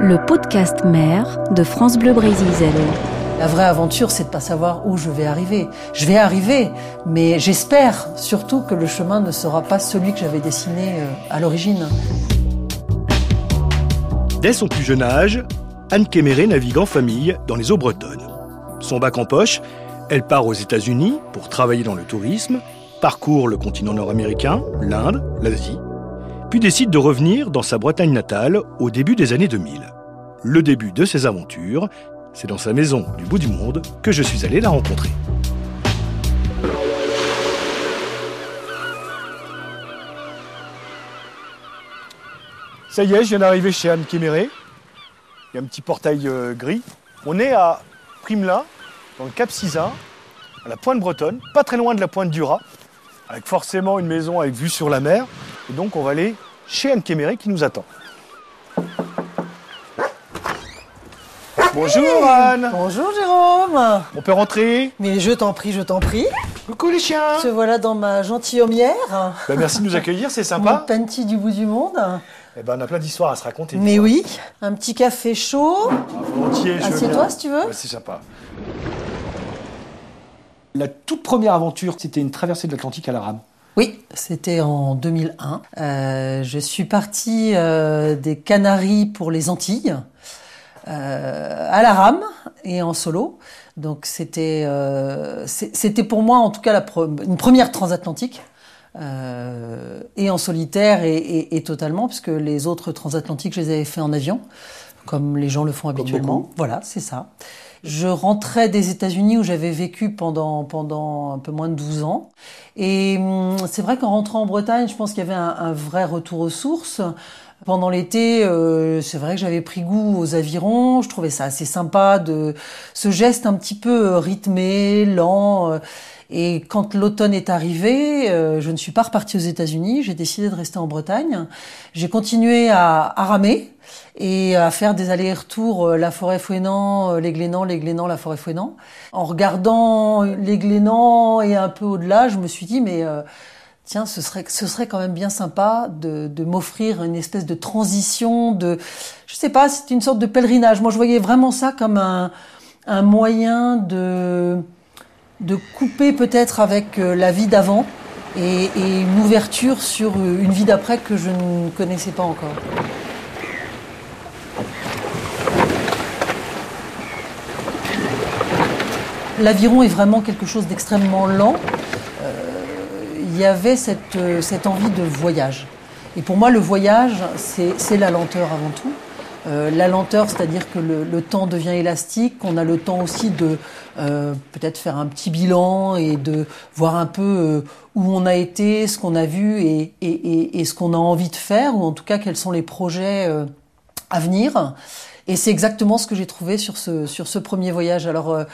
le podcast mère de France Bleu Brésil. La vraie aventure, c'est de pas savoir où je vais arriver. Je vais arriver, mais j'espère surtout que le chemin ne sera pas celui que j'avais dessiné euh, à l'origine. Dès son plus jeune âge, Anne Kéméré navigue en famille dans les eaux bretonnes. Son bac en poche, elle part aux États-Unis pour travailler dans le tourisme, parcourt le continent nord-américain, l'Inde, l'Asie, puis décide de revenir dans sa Bretagne natale au début des années 2000. Le début de ses aventures, c'est dans sa maison du bout du monde que je suis allé la rencontrer. Ça y est, je viens d'arriver chez Anne Kéméré. Il y a un petit portail euh, gris. On est à Primelin, dans le Cap Sizun, à la pointe bretonne, pas très loin de la pointe du Rat, avec forcément une maison avec vue sur la mer. Et donc on va aller chez Anne Kéméré qui nous attend. Bonjour Anne Bonjour Jérôme On peut rentrer Mais je t'en prie, je t'en prie. Coucou les chiens Te voilà dans ma gentilhommière. Bah, Merci de nous accueillir, c'est Mon sympa. panty du bout du monde. Eh ben, on a plein d'histoires à se raconter. Mais oui, un petit café chaud. Ah, volontiers, Assieds-toi si tu veux. Ouais, c'est sympa. La toute première aventure, c'était une traversée de l'Atlantique à la rame. Oui, c'était en 2001. Euh, je suis partie euh, des Canaries pour les Antilles, euh, à la rame et en solo. Donc c'était c'était pour moi en tout cas la pre- une première transatlantique. et en solitaire et, et- et totalement, puisque les autres transatlantiques, je les avais fait en avion, comme les gens le font habituellement. Voilà, c'est ça. Je rentrais des États-Unis où j'avais vécu pendant, pendant un peu moins de 12 ans. Et hum, c'est vrai qu'en rentrant en Bretagne, je pense qu'il y avait un, un vrai retour aux sources. Pendant l'été, euh, c'est vrai que j'avais pris goût aux avirons. Je trouvais ça assez sympa de ce geste un petit peu euh, rythmé, lent. euh, et quand l'automne est arrivé, euh, je ne suis pas repartie aux États-Unis. J'ai décidé de rester en Bretagne. J'ai continué à, à ramer et à faire des allers-retours euh, la forêt fouenant, euh, les Glénans, les Glénans, la forêt fouenant. En regardant les Glénans et un peu au-delà, je me suis dit mais euh, tiens, ce serait ce serait quand même bien sympa de, m'offrir une espèce de transition, de je sais pas, c'est une sorte de pèlerinage. Moi, je voyais vraiment ça comme un un moyen de de couper peut-être avec la vie d'avant et, et une ouverture sur une vie d'après que je ne connaissais pas encore. L'aviron est vraiment quelque chose d'extrêmement lent. Euh, il y avait cette, euh, cette envie de voyage. Et pour moi, le voyage, c'est la lenteur avant tout. Euh, la lenteur, c'est-à-dire que le, temps devient élastique, qu'on a le temps aussi de peut-être faire un petit bilan et de voir un peu où on a été, ce qu'on a vu et, et, et, ce qu'on a envie de faire, ou en tout cas quels sont les projets à venir. Et c'est exactement ce que j'ai trouvé sur ce, sur ce premier voyage. Alors, euh,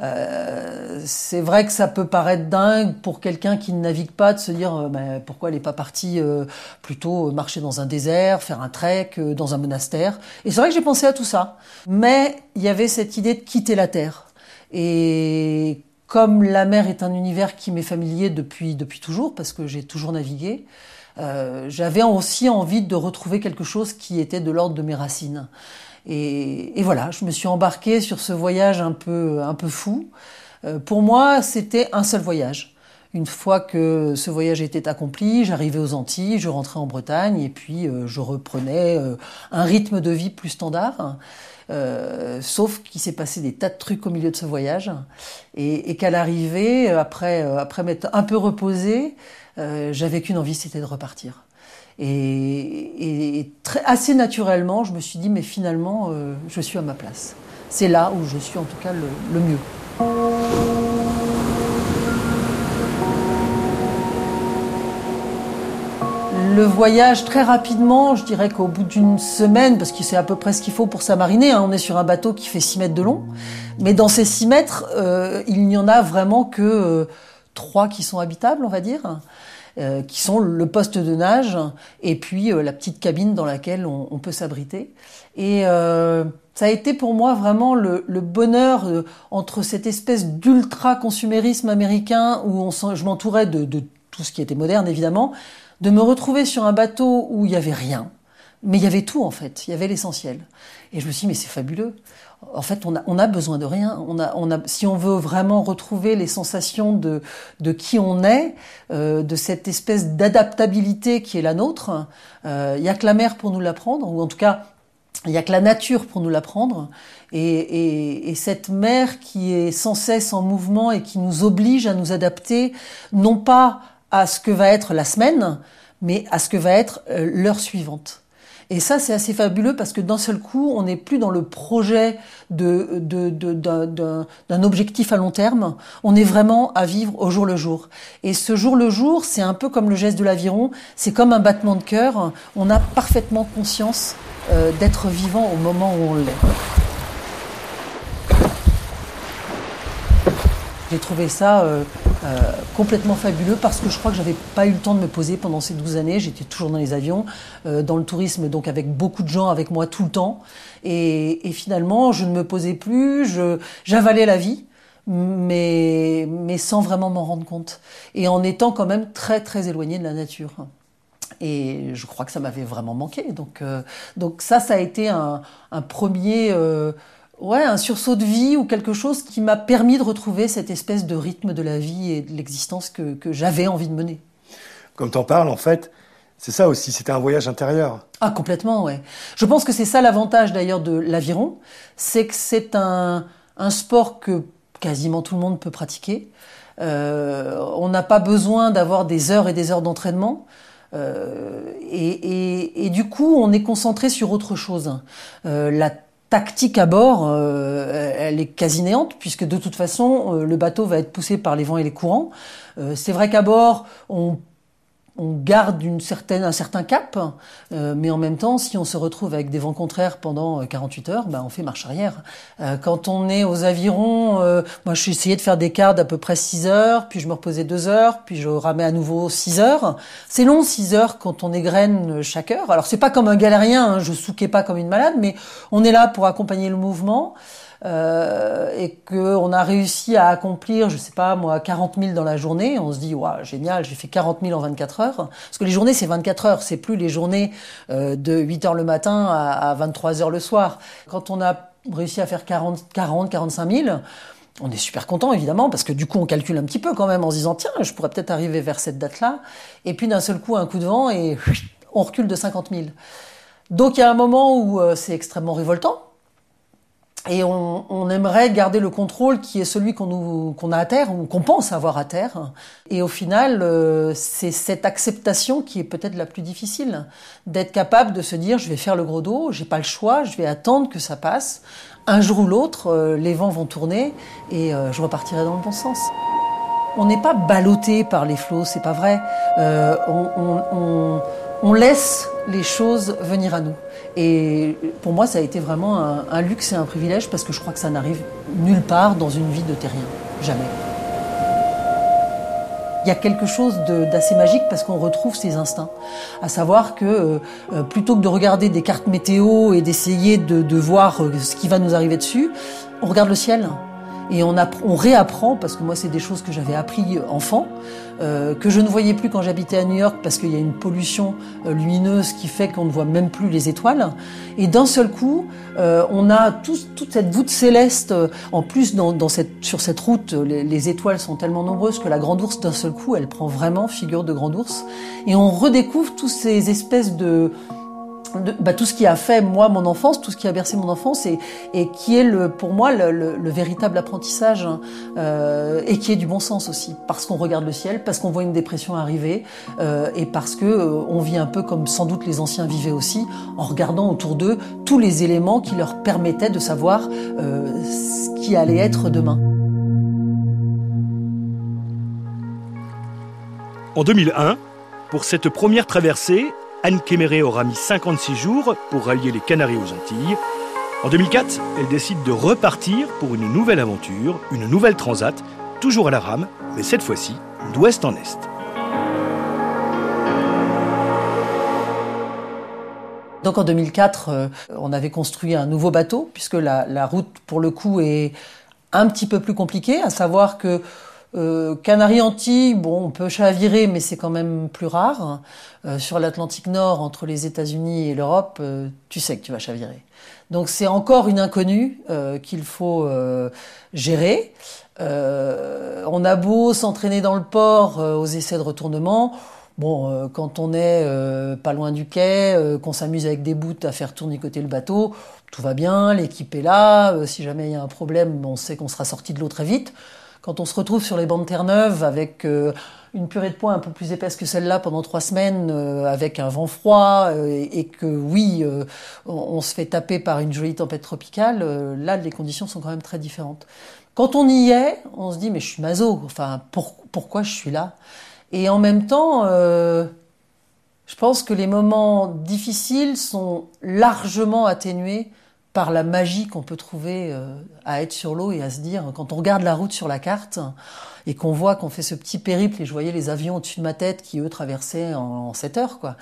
euh, c'est vrai que ça peut paraître dingue pour quelqu'un qui ne navigue pas de se dire euh, ben, pourquoi elle n'est pas partie euh, plutôt marcher dans un désert, faire un trek euh, dans un monastère. Et c'est vrai que j'ai pensé à tout ça. Mais il y avait cette idée de quitter la terre. Et comme la mer est un univers qui m'est familier depuis, depuis toujours, parce que j'ai toujours navigué, euh, j'avais aussi envie de retrouver quelque chose qui était de l'ordre de mes racines. Et, et voilà, je me suis embarquée sur ce voyage un peu, un peu fou. Euh, pour moi, c'était un seul voyage. Une fois que ce voyage était accompli, j'arrivais aux Antilles, je rentrais en Bretagne et puis euh, je reprenais euh, un rythme de vie plus standard. Euh, sauf qu'il s'est passé des tas de trucs au milieu de ce voyage et, et qu'à l'arrivée, après, euh, après m'être un peu reposée, euh, j'avais qu'une envie, c'était de repartir. Et, assez naturellement, je me suis dit, mais finalement, euh, je suis à ma place. C'est là où je suis en tout cas le, mieux. Le voyage, très rapidement, je dirais qu'au bout d'une semaine, parce que c'est à peu près ce qu'il faut pour s'amariner, hein, on est sur un bateau qui fait 6 mètres de long, mais dans ces 6 mètres, euh, il n'y en a vraiment que euh, trois qui sont habitables, on va dire. Euh, qui sont le poste de nage et puis euh, la petite cabine dans laquelle on, peut s'abriter. Et euh, ça a été pour moi vraiment le, bonheur entre cette espèce d'ultra consumérisme américain où je m'entourais de, de tout ce qui était moderne évidemment, de me retrouver sur un bateau où il n'y avait rien, mais il y avait tout en fait, il y avait l'essentiel. Et je me suis dit mais c'est fabuleux en fait, on a, on a besoin de rien. On a, on a, si on veut vraiment retrouver les sensations de, de qui on est, euh, de cette espèce d'adaptabilité qui est la nôtre, il euh, y a que la mer pour nous l'apprendre, ou en tout cas, il y a que la nature pour nous l'apprendre. Et, et, et, cette mer qui est sans cesse en mouvement et qui nous oblige à nous adapter, non pas à ce que va être la semaine, mais à ce que va être euh, l'heure suivante. Et ça, c'est assez fabuleux parce que d'un seul coup, on n'est plus dans le projet d'un objectif à long terme. On est vraiment à vivre au jour le jour. Et ce jour le jour, c'est un peu comme le geste de l'aviron. C'est comme un battement de cœur. On a parfaitement conscience euh, d'être vivant au moment où on l'est. J'ai trouvé ça euh, euh, complètement fabuleux parce que je crois que j'avais pas eu le temps de me poser pendant ces 12 années. J'étais toujours dans les avions, euh, dans le tourisme, donc avec beaucoup de gens avec moi tout le temps. Et, finalement, je ne me posais plus, j'avalais la vie, mais, mais sans vraiment m'en rendre compte. Et en étant quand même très très éloigné de la nature. Et je crois que ça m'avait vraiment manqué. Donc, donc ça, ça a été un premier ouais, un sursaut de vie ou quelque chose qui m'a permis de retrouver cette espèce de rythme de la vie et de l'existence que, que j'avais envie de mener. Comme tu en parles, en fait, c'est ça aussi, c'était un voyage intérieur. Ah, complètement, ouais. Je pense que c'est ça l'avantage d'ailleurs de l'aviron, c'est que c'est un, un sport que quasiment tout le monde peut pratiquer. Euh, on n'a pas besoin d'avoir des heures et des heures d'entraînement. Euh, et, et, et, du coup, on est concentré sur autre chose. Euh, la tactique à bord, euh, elle est quasi néante, puisque de toute façon, euh, le bateau va être poussé par les vents et les courants. Euh, c'est vrai qu'à bord, on on garde une certaine, un certain cap, euh, mais en même temps, si on se retrouve avec des vents contraires pendant 48 euh, heures, ben on fait marche arrière. Euh, quand on est aux avirons, euh, moi je suis essayé de faire des quarts d'à peu près 6 heures, puis je me reposais 2 heures, puis je ramais à nouveau 6 heures. C'est long 6 heures quand on égrène chaque heure. Alors c'est pas comme un galérien, hein, je souquais pas comme une malade, mais on est là pour accompagner le mouvement euh, et qu'on a réussi à accomplir, je sais pas moi, 40 000 dans la journée, on se dit, waouh, génial, j'ai fait 40 000 en 24 heures. Parce que les journées, c'est 24 heures, c'est plus les journées euh, de 8 heures le matin à, à 23 heures le soir. Quand on a réussi à faire 40, 40 45 000, on est super content évidemment parce que du coup on calcule un petit peu quand même en se disant tiens je pourrais peut-être arriver vers cette date-là et puis d'un seul coup un coup de vent et on recule de 50 000. Donc il y a un moment où euh, c'est extrêmement révoltant et on, on, aimerait garder le contrôle qui est celui qu'on qu'on a à terre ou qu'on pense avoir à terre. Et au final, euh, c'est cette acceptation qui est peut-être la plus difficile, d'être capable de se dire je vais faire le gros dos, j'ai pas le choix, je vais attendre que ça passe. Un jour ou l'autre, euh, les vents vont tourner et euh, je repartirai dans le bon sens. On n'est pas ballotté par les flots, c'est pas vrai. on, on, on laisse les choses venir à nous. Et pour moi, ça a été vraiment un, luxe et un privilège parce que je crois que ça n'arrive nulle part dans une vie de terrien. Jamais. Il y a quelque chose d'assez magique parce qu'on retrouve ses instincts. À savoir que euh, euh, plutôt que de regarder des cartes météo et d'essayer de, de voir euh, ce qui va nous arriver dessus, on regarde le ciel et on, on réapprend, parce que moi c'est des choses que j'avais appris enfant, euh, que je ne voyais plus quand j'habitais à New York parce qu'il y a une pollution euh, lumineuse qui fait qu'on ne voit même plus les étoiles. Et d'un seul coup, euh, on a tout, toute cette voûte céleste. En plus, dans, dans cette, sur cette route, les, les, étoiles sont tellement nombreuses que la grande ours, d'un seul coup, elle prend vraiment figure de grande ours. Et on redécouvre toutes ces espèces de bah, tout ce qui a fait moi mon enfance, tout ce qui a bercé mon enfance et, qui est le, pour moi le, le, le véritable apprentissage euh, et qui est du bon sens aussi parce qu'on regarde le ciel, parce qu'on voit une dépression arriver euh, et parce que euh, on vit un peu comme sans doute les anciens vivaient aussi en regardant autour d'eux tous les éléments qui leur permettaient de savoir ce qui allait être demain. En 2001, Pour cette première traversée, Anne Kéméré aura mis 56 jours pour rallier les Canaries aux Antilles. En 2004, elle décide de repartir pour une nouvelle aventure, une nouvelle transat, toujours à la rame, mais cette fois-ci d'ouest en est. Donc en 2004, euh, on avait construit un nouveau bateau, puisque la, route, pour le coup, est un petit peu plus compliquée, à savoir que euh, Canaries-Antilles, bon, on peut chavirer, mais c'est quand même plus rare. Euh, sur l'Atlantique Nord, entre les États-Unis et l'Europe, euh, tu sais que tu vas chavirer. Donc c'est encore une inconnue qu'il faut gérer. on a beau s'entraîner dans le port aux essais de retournement. Bon, quand on est pas loin du quai, qu'on s'amuse avec des bouts à faire tournicoter le bateau, tout va bien, l'équipe est là. si jamais il y a un problème, on sait qu'on sera sorti de l'eau très vite. Quand on se retrouve sur les bancs de Terre-Neuve avec euh, une purée de poing un peu plus épaisse que celle-là pendant trois semaines, euh, avec un vent froid, euh, et, que oui, on, se fait taper par une jolie tempête tropicale, là, les conditions sont quand même très différentes. Quand on y est, on se dit, mais je suis maso, enfin, pourquoi je suis là? Et en même temps, je pense que les moments difficiles sont largement atténués par la magie qu'on peut trouver euh, à être sur l'eau et à se dire, quand on regarde la route sur la carte et qu'on voit qu'on fait ce petit périple et je voyais les avions au-dessus de ma tête qui eux traversaient en, 7 heures, quoi.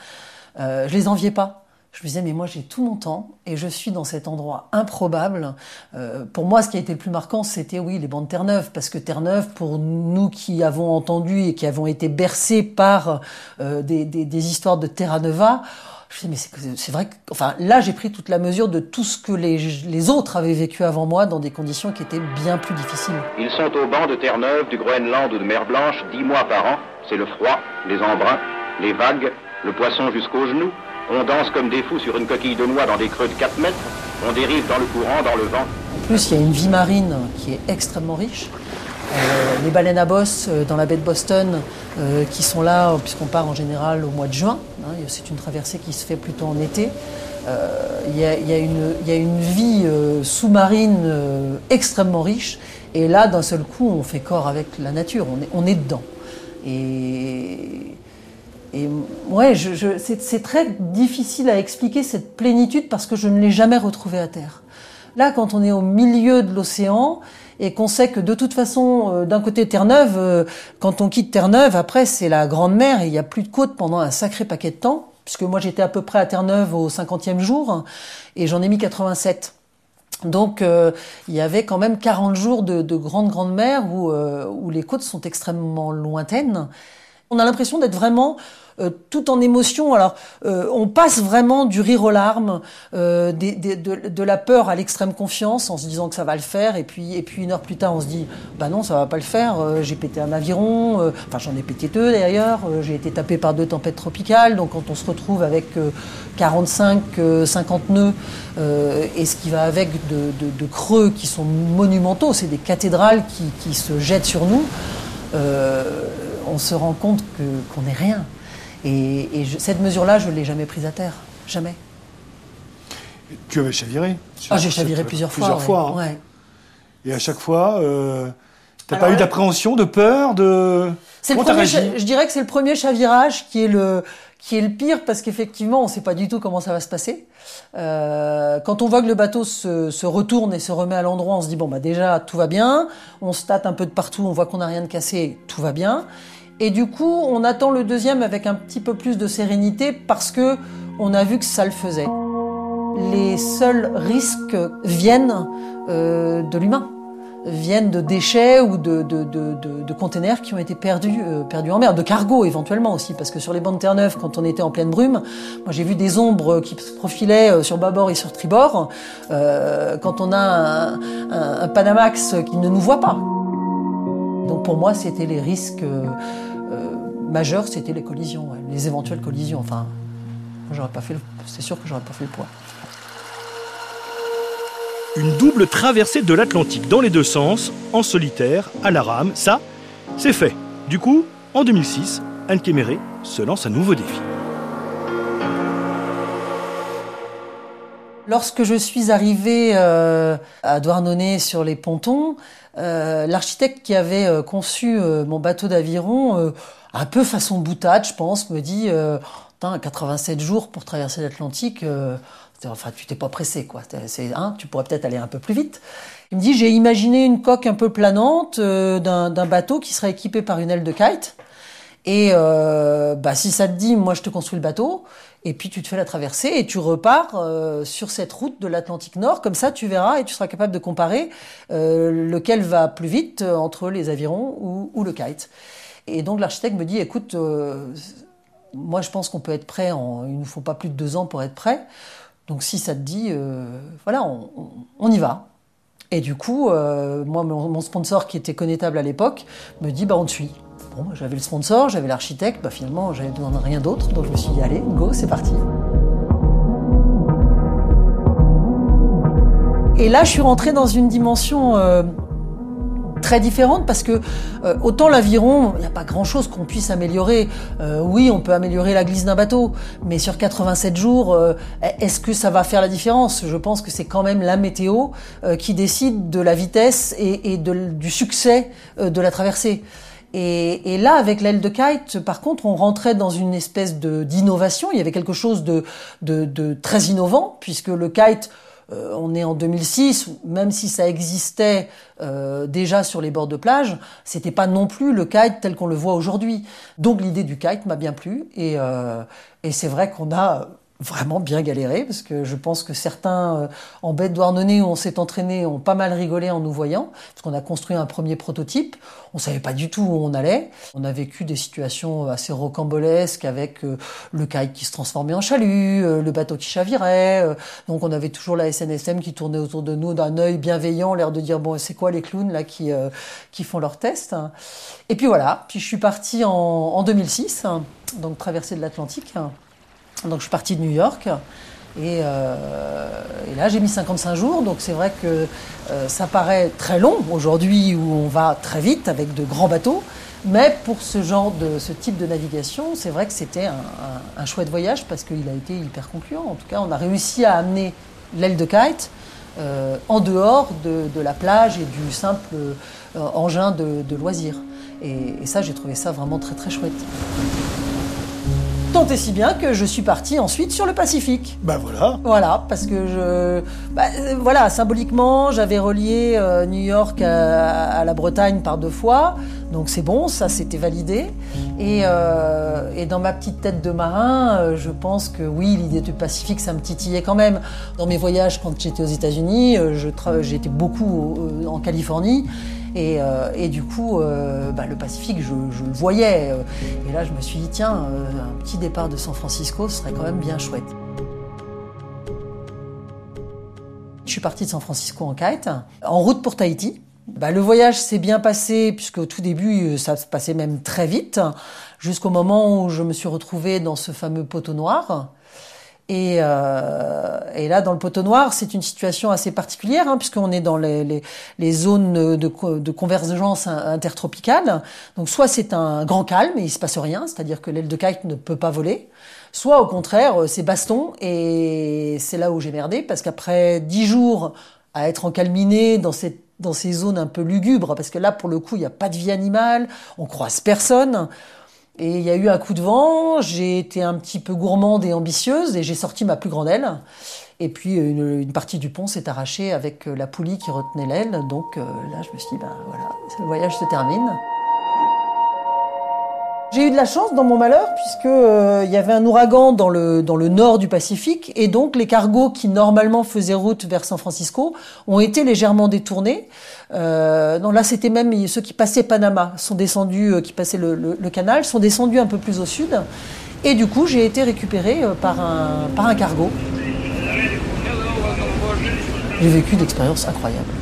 Euh, je les enviais pas. Je me disais, mais moi j'ai tout mon temps et je suis dans cet endroit improbable. Euh, pour moi, ce qui a été le plus marquant, c'était oui, les bancs de Terre-Neuve, parce que Terre-Neuve, pour nous qui avons entendu et qui avons été bercés par euh, des, des, des, histoires de Terra Nova, je me disais, mais c'est vrai que, enfin, là, j'ai pris toute la mesure de tout ce que les, les, autres avaient vécu avant moi dans des conditions qui étaient bien plus difficiles. Ils sont au banc de Terre-Neuve, du Groenland ou de Mer Blanche, dix mois par an. C'est le froid, les embruns, les vagues, le poisson jusqu'aux genoux. On danse comme des fous sur une coquille de noix dans des creux de 4 mètres. On dérive dans le courant, dans le vent. En plus, il y a une vie marine qui est extrêmement riche. Euh, les baleines à bosse euh, dans la baie de Boston euh, qui sont là puisqu'on part en général au mois de juin. Hein, c'est une traversée qui se fait plutôt en été. Il y, a, une vie sous-marine extrêmement riche et là d'un seul coup on fait corps avec la nature, on est, on est dedans. Et, et ouais, c'est très difficile à expliquer cette plénitude parce que je ne l'ai jamais retrouvée à terre. Là, quand on est au milieu de l'océan, et qu'on sait que de toute façon, euh, d'un côté Terre-Neuve, euh, quand on quitte Terre-Neuve, après c'est la grande mer et il n'y a plus de côte pendant un sacré paquet de temps, puisque moi j'étais à peu près à Terre-Neuve au 50e jour et j'en ai mis 87. Donc euh, il y avait quand même 40 jours de, de grande grande mer où, où les côtes sont extrêmement lointaines. On a l'impression d'être vraiment tout en émotion. Alors, euh, on passe vraiment du rire aux larmes, euh, de, la peur à l'extrême confiance, en se disant que ça va le faire, et puis, et puis une heure plus tard, on se dit, bah non, ça va pas le faire. j'ai pété un aviron, enfin j'en ai pété deux d'ailleurs. j'ai été tapé par deux tempêtes tropicales. Donc, quand on se retrouve avec 45, 50 nœuds et ce qui va avec de, creux qui sont monumentaux, c'est des cathédrales qui, se jettent sur nous. on se rend compte qu'on n'est rien. Et, cette mesure-là, je ne l'ai jamais prise à terre. Jamais. Tu avais chaviré Ah, j'ai chaviré plusieurs fois. Plusieurs fois. Hein. Et à chaque fois, euh, tu n'as pas eu d'appréhension, de peur, de. C'est le premier, je dirais que c'est le premier chavirage qui est le qui est le pire parce qu'effectivement on ne sait pas du tout comment ça va se passer. Euh, quand on voit que le bateau se, se, retourne et se remet à l'endroit, on se dit bon bah déjà tout va bien. On se tâte un peu de partout, on voit qu'on n'a rien de cassé, tout va bien. Et du coup, on attend le deuxième avec un petit peu plus de sérénité parce que on a vu que ça le faisait. Les seuls risques viennent euh, de l'humain, viennent de déchets ou de, de, containers qui ont été perdus, euh, perdus en mer, de cargo éventuellement aussi, parce que sur les bancs de Terre-Neuve, quand on était en pleine brume, moi j'ai vu des ombres qui se profilaient euh, sur bâbord et sur tribord, quand on a un, un Panamax qui ne nous voit pas. Donc pour moi, c'était les risques majeur, c'était les collisions, les éventuelles collisions. Enfin, j'aurais pas fait. C'est sûr que j'aurais pas fait le poids. Une double traversée de l'Atlantique dans les deux sens, en solitaire, à la rame, ça, c'est fait. Du coup, en 2006, Anne Kéméré se lance un nouveau défi. Lorsque je suis arrivée euh, à Douarnenez sur les pontons, euh, l'architecte qui avait euh, conçu mon bateau d'aviron, un peu façon boutade, je pense, me dit 87 jours pour traverser l'Atlantique, enfin tu t'es pas pressé quoi. Hein, tu pourrais peut-être aller un peu plus vite. Il me dit j'ai imaginé une coque un peu planante d'un bateau qui serait équipé par une aile de kite. Et bah, si ça te dit, moi je te construis le bateau et puis tu te fais la traversée et tu repars euh, sur cette route de l'Atlantique Nord. Comme ça, tu verras et tu seras capable de comparer euh, lequel va plus vite euh, entre les avirons ou, le kite. Et donc l'architecte me dit, écoute, moi je pense qu'on peut être prêt, il ne faut pas plus de deux ans pour être prêt. Donc si ça te dit, voilà, on, y va. Et du coup, moi, mon, mon, sponsor qui était connétable à l'époque me dit, bah on te suit. Bon, j'avais le sponsor, j'avais l'architecte, bah finalement j'avais besoin de rien d'autre, donc je me suis dit allez, go, c'est parti. Et là, je suis rentrée dans une dimension euh, très différente parce que euh, autant l'aviron, il n'y a pas grand-chose qu'on puisse améliorer. Euh, oui, on peut améliorer la glisse d'un bateau, mais sur 87 jours, est-ce que ça va faire la différence? Je pense que c'est quand même la météo qui décide de la vitesse et, et de, du succès de la traversée. Et, et, là, avec l'aile de kite, par contre, on rentrait dans une espèce de d'innovation. Il y avait quelque chose de, de, de très innovant, puisque le kite, euh, on est en 2006, même si ça existait euh, déjà sur les bords de plage, c'était pas non plus le kite tel qu'on le voit aujourd'hui. Donc l'idée du kite m'a bien plu, et, euh, et c'est vrai qu'on a vraiment bien galéré parce que je pense que certains euh, en de Douarnenez où on s'est entraîné ont pas mal rigolé en nous voyant parce qu'on a construit un premier prototype. On savait pas du tout où on allait. On a vécu des situations assez rocambolesques avec euh, le kite qui se transformait en chalut, euh, le bateau qui chavirait. donc on avait toujours la SNSM qui tournait autour de nous d'un œil bienveillant, l'air de dire bon c'est quoi les clowns là qui qui font leurs tests. Et puis voilà. Puis je suis partie en, en 2006, donc traversée de l'Atlantique. Donc je suis partie de New York. Et, euh, là, j'ai mis 55 jours. Donc c'est vrai que euh, ça paraît très long aujourd'hui où on va très vite avec de grands bateaux. Mais pour ce genre de ce type de navigation, c'est vrai que c'était un, chouette voyage parce qu'il a été hyper concluant. En tout cas, on a réussi à amener l'aile de kite euh, en dehors de, la plage et du simple engin de, de loisir. Et ça, j'ai trouvé ça vraiment très très chouette. Tant et si bien que je suis partie ensuite sur le Pacifique. Bah voilà. Voilà, parce que je, bah, euh, voilà, symboliquement, j'avais relié euh, New York à, à, la Bretagne par deux fois, donc c'est bon, ça c'était validé. Et, euh, et, dans ma petite tête de marin, euh, je pense que oui, l'idée du Pacifique, ça me titillait quand même. Dans mes voyages, quand j'étais aux États-Unis, j'étais beaucoup en Californie. Et, euh, et, du coup, euh, bah, le Pacifique, je, le voyais. Et là, je me suis dit, tiens, euh, un petit départ de San Francisco, serait quand même bien chouette. Je suis partie de San Francisco en kite, en route pour Tahiti. Bah, le voyage s'est bien passé, puisque au tout début, ça se passait même très vite, jusqu'au moment où je me suis retrouvée dans ce fameux poteau noir. Et, euh, et, là, dans le poteau noir, c'est une situation assez particulière, hein, puisqu'on est dans les, zones de, convergence intertropicale. Donc, soit c'est un grand calme et il se passe rien, c'est-à-dire que l'aile de kite ne peut pas voler, soit au contraire, c'est baston. Et c'est là où j'ai merdé, parce qu'après dix jours à être encalminé dans dans ces zones un peu lugubres, parce que là, pour le coup, il n'y a pas de vie animale, on croise personne. Et il y a eu un coup de vent, j'ai été un petit peu gourmande et ambitieuse et j'ai sorti ma plus grande aile. Et puis une, une partie du pont s'est arrachée avec la poulie qui retenait l'aile. Donc euh, là, je me suis dit, ben voilà, le voyage se termine. J'ai eu de la chance dans mon malheur puisque euh, il y avait un ouragan dans le dans le nord du Pacifique et donc les cargos qui normalement faisaient route vers San Francisco ont été légèrement détournés. Euh, non là c'était même ceux qui passaient Panama sont descendus euh, qui passaient le, le, canal sont descendus un peu plus au sud et du coup j'ai été récupéré euh, par un par un cargo. J'ai vécu d'expériences incroyables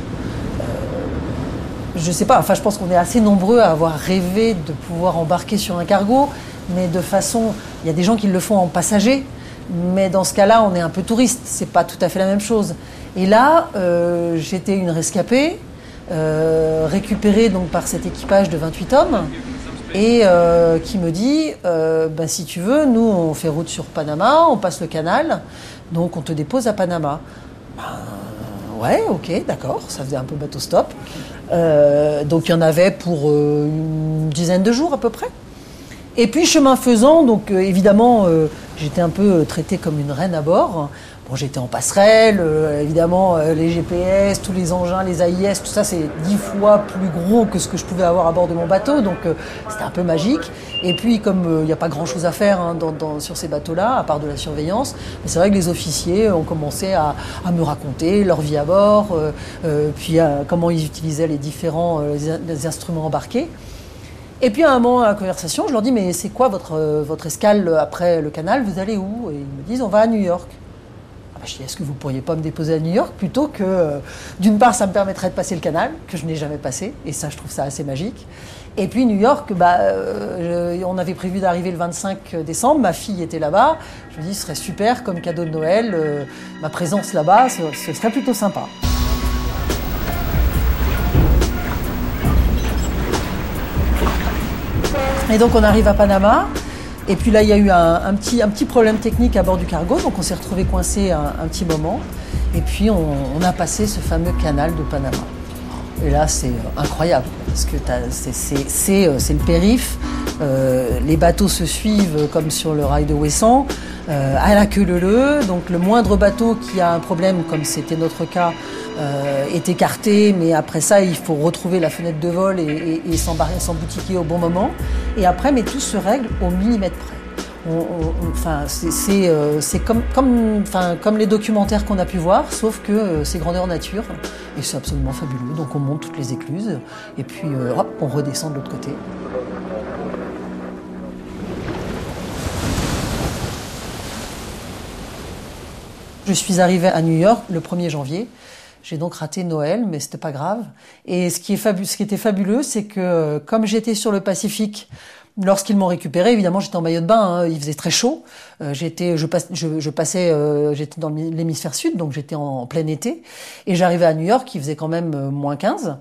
je sais pas, enfin je pense qu'on est assez nombreux à avoir rêvé de pouvoir embarquer sur un cargo, mais de façon, il y a des gens qui le font en passager, mais dans ce cas-là, on est un peu touriste, c'est pas tout à fait la même chose. Et là, euh, j'étais une rescapée, euh, récupérée donc par cet équipage de 28 hommes, et euh, qui me dit bah, si tu veux, nous on fait route sur Panama, on passe le canal, donc on te dépose à Panama. Ben, ouais, ok, d'accord, ça faisait un peu bateau stop. Euh, donc il y en avait pour euh, une dizaine de jours à peu près. Et puis chemin faisant, donc euh, évidemment, j'étais un peu traitée comme une reine à bord. J'étais en passerelle, euh, évidemment, euh, les GPS, tous les engins, les AIS, tout ça, c'est dix fois plus gros que ce que je pouvais avoir à bord de mon bateau, donc euh, c'était un peu magique. Et puis, comme il n'y a pas grand-chose à faire hein, sur ces bateaux-là, à part de la surveillance, c'est vrai que les officiers ont commencé à, me raconter leur vie à bord, puis comment ils utilisaient les différents instruments embarqués. Et puis à un moment à la conversation, je leur dis mais c'est quoi votre escale après le canal? Vous allez où? Et ils me disent on va à New York. Ah je dis est-ce que vous pourriez pas me déposer à New York plutôt que euh, d'une part ça me permettrait de passer le canal que je n'ai jamais passé et ça je trouve ça assez magique. Et puis New York, bah, euh, on avait prévu d'arriver le 25 décembre, ma fille était là-bas. Je me dis ce serait super comme cadeau de Noël, euh, ma présence là-bas, ce serait plutôt sympa. Et donc on arrive à Panama. Et puis là, il y a eu un, petit, problème technique à bord du cargo, donc on s'est retrouvé coincé un, petit moment. Et puis on a passé ce fameux canal de Panama. Et là, c'est euh, incroyable, parce que euh, c'est le périph', euh, les bateaux se suivent comme sur le rail de Ouessant, euh, à la queue leu donc le moindre bateau qui a un problème, comme c'était notre cas, est écarté, mais après ça, il faut retrouver la fenêtre de vol et, et, et s'emboutiquer au bon moment. Et après, mais tout se règle au millimètre près. Enfin, c'est euh, comme, les documentaires qu'on a pu voir, sauf que euh, c'est grandeur nature et c'est absolument fabuleux. Donc on monte toutes les écluses et puis euh, hop, on redescend de l'autre côté. Je suis arrivée à New York le 1er janvier. J'ai donc raté Noël, mais c'était pas grave. Et ce qui, était fabuleux, c'est que comme j'étais sur le Pacifique, lorsqu'ils m'ont récupéré, évidemment, j'étais en maillot de bain. hein, il faisait très chaud. Euh, j'étais, je, je, je passais, euh, j'étais dans l'hémisphère sud, donc j'étais en, plein été. Et j'arrivais à New York, il faisait quand même euh, moins 15.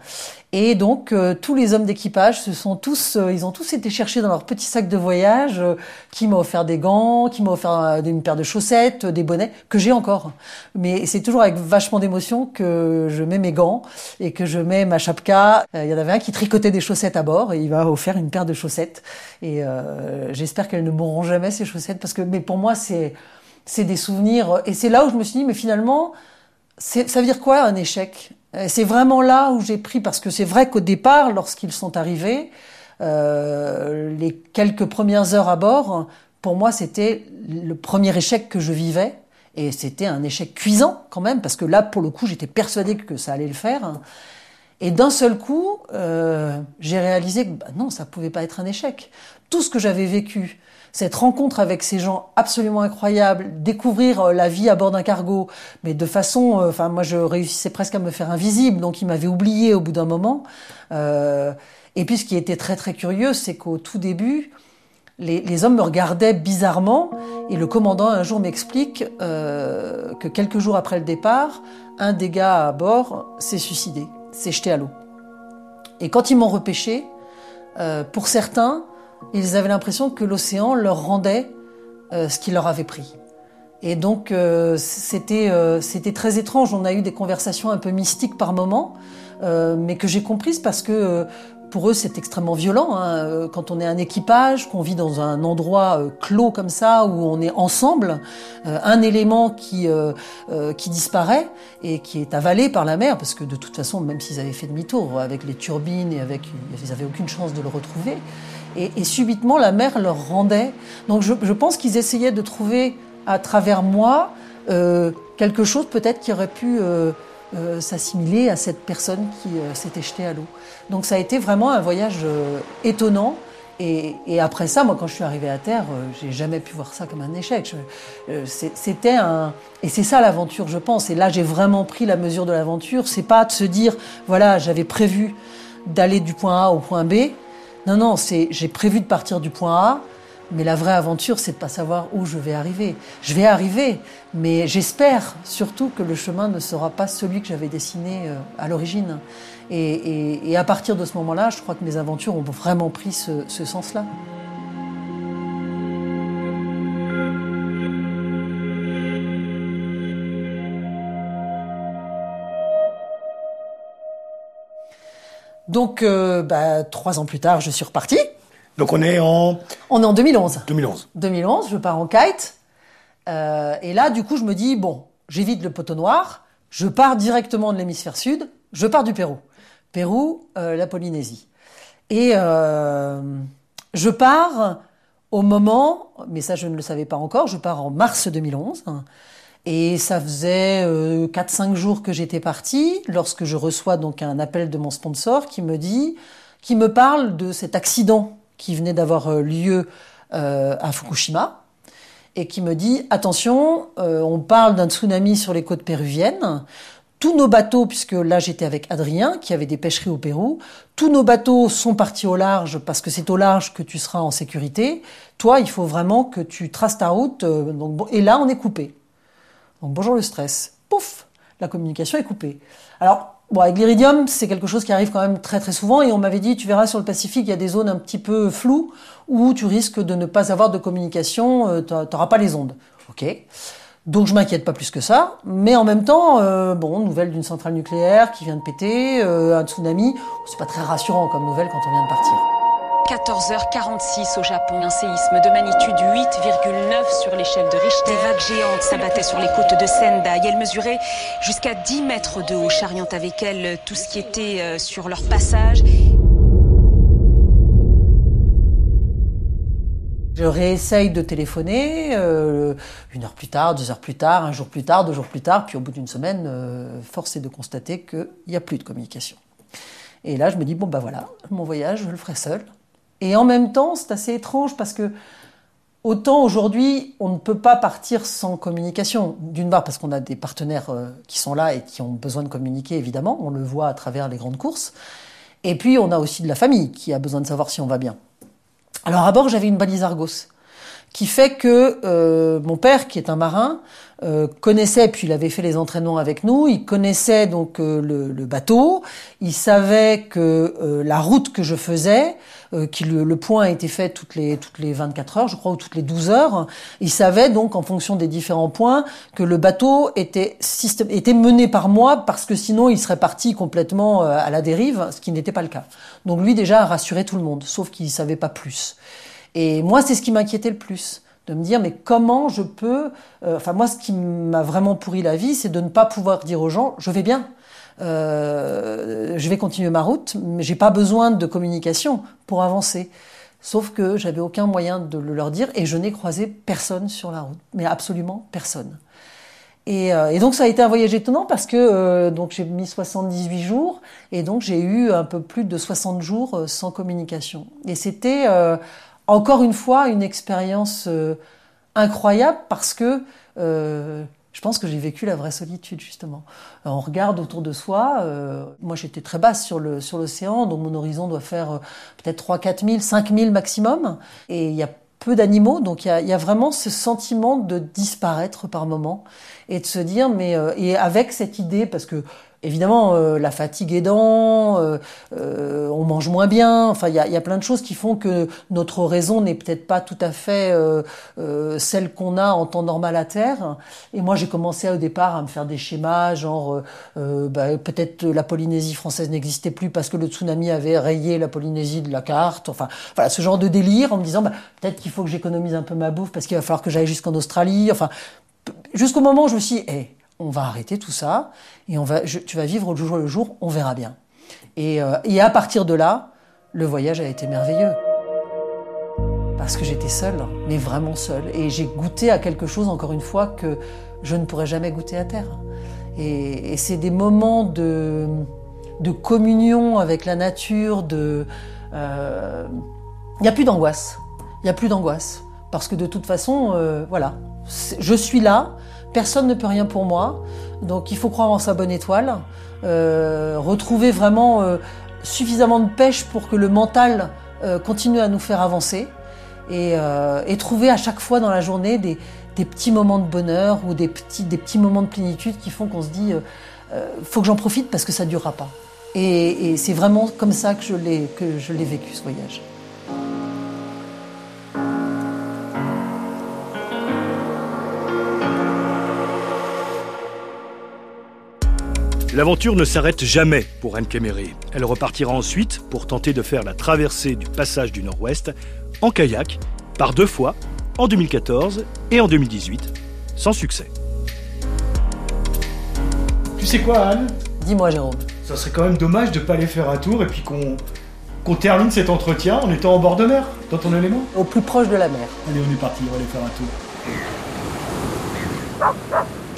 Et donc euh, tous les hommes d'équipage se sont tous, euh, ils ont tous été cherchés dans leur petit sac de voyage. euh, qui m'a offert des gants, qui m'a offert euh, une paire de chaussettes, des bonnets que j'ai encore. Mais c'est toujours avec vachement d'émotion que je mets mes gants et que je mets ma chapka. Il y en avait un qui tricotait des chaussettes à bord et il m'a offert une paire de chaussettes. Et j'espère qu'elles ne mourront jamais ces chaussettes parce que, mais pour moi c'est c'est des souvenirs. Et c'est là où je me suis dit, mais finalement, ça veut dire quoi un échec? C'est vraiment là où j'ai pris, parce que c'est vrai qu'au départ, lorsqu'ils sont arrivés, euh, les quelques premières heures à bord, pour moi, c'était le premier échec que je vivais. Et c'était un échec cuisant quand même, parce que là, pour le coup, j'étais persuadée que ça allait le faire. Et d'un seul coup, euh, j'ai réalisé que bah non, ça pouvait pas être un échec. Tout ce que j'avais vécu, cette rencontre avec ces gens absolument incroyables, découvrir euh, la vie à bord d'un cargo, mais de façon, euh, enfin moi je réussissais presque à me faire invisible, donc ils m'avaient oublié au bout d'un moment. Euh, et puis ce qui était très très curieux, c'est qu'au tout début, les, hommes me regardaient bizarrement et le commandant un jour m'explique que quelques jours après le départ, un des gars à bord s'est suicidé, s'est jeté à l'eau. Et quand ils m'ont repêché, pour certains, ils avaient l'impression que l'océan leur rendait euh, ce qu'il leur avait pris. Et donc euh, c'était euh, c'était très étrange. On a eu des conversations un peu mystiques par moments, euh, mais que j'ai comprises parce que pour eux c'est extrêmement violent. hein. Quand on est un équipage, qu'on vit dans un endroit clos comme ça où on est ensemble, un élément qui qui disparaît et qui est avalé par la mer, parce que de toute façon, même s'ils avaient fait demi-tour avec les turbines et avec, ils avaient aucune chance de le retrouver. Et, subitement, la mer leur rendait. Donc, je, pense qu'ils essayaient de trouver à travers moi euh, quelque chose peut-être qui aurait pu euh, euh, s'assimiler à cette personne qui s'était jetée à l'eau. Donc, ça a été vraiment un voyage étonnant. Et, et après ça, moi, quand je suis arrivée à terre, j'ai jamais pu voir ça comme un échec. C'était un, et c'est ça l'aventure, je pense. Et là, j'ai vraiment pris la mesure de l'aventure. C'est pas de se dire, voilà, j'avais prévu d'aller du point A au point B. Non, non, c'est, j'ai prévu de partir du point A. Mais la vraie aventure, c'est de pas savoir où je vais arriver. Je vais arriver, mais j'espère surtout que le chemin ne sera pas celui que j'avais dessiné euh, à l'origine. Et, à partir de ce moment-là, je crois que mes aventures ont vraiment pris ce sens-là. Donc, euh, bah, trois ans plus tard, je suis repartie. Donc on est en On est en 2011. 2011. 2011, je pars en kite. Euh, et là, du coup, je me dis, bon, j'évite le poteau noir, je pars directement de l'hémisphère sud, je pars du Pérou. Pérou, euh, la Polynésie. Et je pars au moment, mais ça je ne le savais pas encore, je pars en mars 2011. hein, et ça faisait euh, 4-5 jours que j'étais partie lorsque je reçois donc un appel de mon sponsor qui me dit, qui me parle de cet accident qui venait d'avoir euh, lieu euh, à Fukushima et qui me dit attention, euh, on parle d'un tsunami sur les côtes péruviennes. Tous nos bateaux, puisque là j'étais avec Adrien qui avait des pêcheries au Pérou, tous nos bateaux sont partis au large parce que c'est au large que tu seras en sécurité. Toi, il faut vraiment que tu traces ta route. et là, on est coupé. Donc bonjour le stress. Pouf, la communication est coupée. Alors, bon, avec l'iridium, c'est quelque chose qui arrive quand même très très souvent et on m'avait dit, tu verras sur le Pacifique, il y a des zones un petit peu floues où tu risques de ne pas avoir de communication, euh, t'auras pas les ondes. Ok. Donc je m'inquiète pas plus que ça, mais en même temps, euh, bon, nouvelle d'une centrale nucléaire qui vient de péter, euh, un tsunami, c'est pas très rassurant comme nouvelle quand on vient de partir. 14h46 au Japon, un séisme de magnitude 8,9 sur l'échelle de Richter. Des vagues géantes s'abattaient sur les côtes de Sendai. Elles mesuraient jusqu'à 10 mètres de haut, chariant avec elles tout ce qui était euh, sur leur passage. Je réessaye de téléphoner, euh, une heure plus tard, deux heures plus tard, un jour plus tard, deux jours plus tard, puis au bout d'une semaine, euh, force est de constater qu'il n'y a plus de communication. Et là, je me dis, bon, bah voilà, mon voyage, je le ferai seul. Et en même temps, c'est assez étrange parce que autant aujourd'hui, on ne peut pas partir sans communication. D'une part, parce qu'on a des partenaires euh, qui sont là et qui ont besoin de communiquer, évidemment, on le voit à travers les grandes courses. Et puis, on a aussi de la famille qui a besoin de savoir si on va bien. Alors à bord, j'avais une balise Argos qui fait que euh, mon père, qui est un marin, euh, connaissait, puis il avait fait les entraînements avec nous, il connaissait donc euh, le, le bateau, il savait que euh, la route que je faisais, euh, qui le, le point a été fait toutes les toutes les 24 heures, je crois, ou toutes les 12 heures, il savait donc en fonction des différents points que le bateau était était mené par moi parce que sinon il serait parti complètement euh, à la dérive, ce qui n'était pas le cas. Donc lui déjà a rassuré tout le monde, sauf qu'il savait pas plus. Et moi, c'est ce qui m'inquiétait le plus, de me dire mais comment je peux. euh, enfin moi, ce qui m'a vraiment pourri la vie, c'est de ne pas pouvoir dire aux gens je vais bien. Euh, je vais continuer ma route, mais j'ai pas besoin de communication pour avancer. Sauf que j'avais aucun moyen de le leur dire et je n'ai croisé personne sur la route, mais absolument personne. Et, euh, et donc ça a été un voyage étonnant parce que donc j'ai mis 78 jours et donc j'ai eu un peu plus de 60 jours sans communication. Et c'était encore une fois une expérience euh, incroyable parce que euh, je pense que j'ai vécu la vraie solitude justement. Alors, on regarde autour de soi. euh, moi j'étais très basse sur l'océan, donc mon horizon doit faire euh, peut-être 3 4 000, 5 000 maximum. Et il y a peu d'animaux, donc il y, a, vraiment ce sentiment de disparaître par moment et de se dire mais euh, et avec cette idée parce que évidemment euh, la fatigue aidant, euh, euh, on mange moins bien, enfin il y a, plein de choses qui font que notre raison n'est peut-être pas tout à fait euh, celle qu'on a en temps normal à terre. Et moi j'ai commencé au départ à me faire des schémas genre bah, peut-être la Polynésie française n'existait plus parce que le tsunami avait rayé la Polynésie de la carte. Enfin voilà ce genre de délire en me disant bah, peut-être qu'il faut que j'économise un peu ma bouffe parce qu'il va falloir que j'aille jusqu'en Australie. Enfin jusqu'au moment où je me suis dit, hey, on va arrêter tout ça et tu vas vivre le jour le jour, on verra bien. Et, euh, et à partir de là, le voyage a été merveilleux. Parce que j'étais seule, mais vraiment seule. Et j'ai goûté à quelque chose, encore une fois, que je ne pourrais jamais goûter à terre. Et, c'est des moments de, communion avec la nature, de... euh, il n'y a plus d'angoisse. Il n'y a plus d'angoisse. Parce que de toute façon, euh, voilà, je suis là, personne ne peut rien pour moi, donc il faut croire en sa bonne étoile, euh, retrouver vraiment euh, suffisamment de pêche pour que le mental euh, continue à nous faire avancer. et, trouver à chaque fois dans la journée des, petits moments de bonheur ou des petits, moments de plénitude qui font qu'on se dit faut que j'en profite parce que ça durera pas. Et, c'est vraiment comme ça que je l'ai vécu ce voyage. L'aventure ne s'arrête jamais pour Anne Kéméré. Elle repartira ensuite pour tenter de faire la traversée du passage du Nord-Ouest en kayak, par deux fois, en 2014 et en 2018, sans succès. Tu sais quoi, Anne? Dis-moi, Jérôme. Ça serait quand même dommage de pas aller faire un tour et puis qu'on qu'on termine cet entretien en étant en bord de mer, dans ton élément? Au plus proche de la mer. Allez, on est parti, on va aller faire un tour.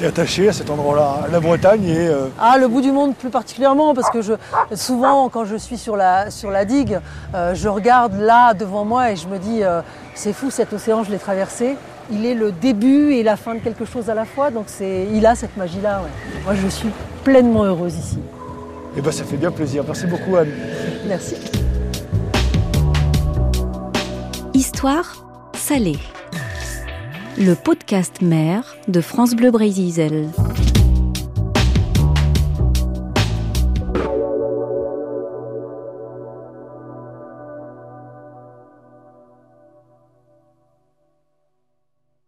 T'es attaché à cet endroit-là, hein. la Bretagne et euh, Ah, le bout du monde plus particulièrement, parce que je, souvent, quand je suis sur la, sur la digue, euh, je regarde là devant moi et je me dis, euh, c'est fou, cet océan, je l'ai traversé. Il est le début et la fin de quelque chose à la fois, donc c'est, il a cette magie-là. ouais. Moi, je suis pleinement heureuse ici. eh ben, ça fait bien plaisir. Merci beaucoup, Anne. Merci. Histoire salée. Le podcast mère de France Bleu Brésil.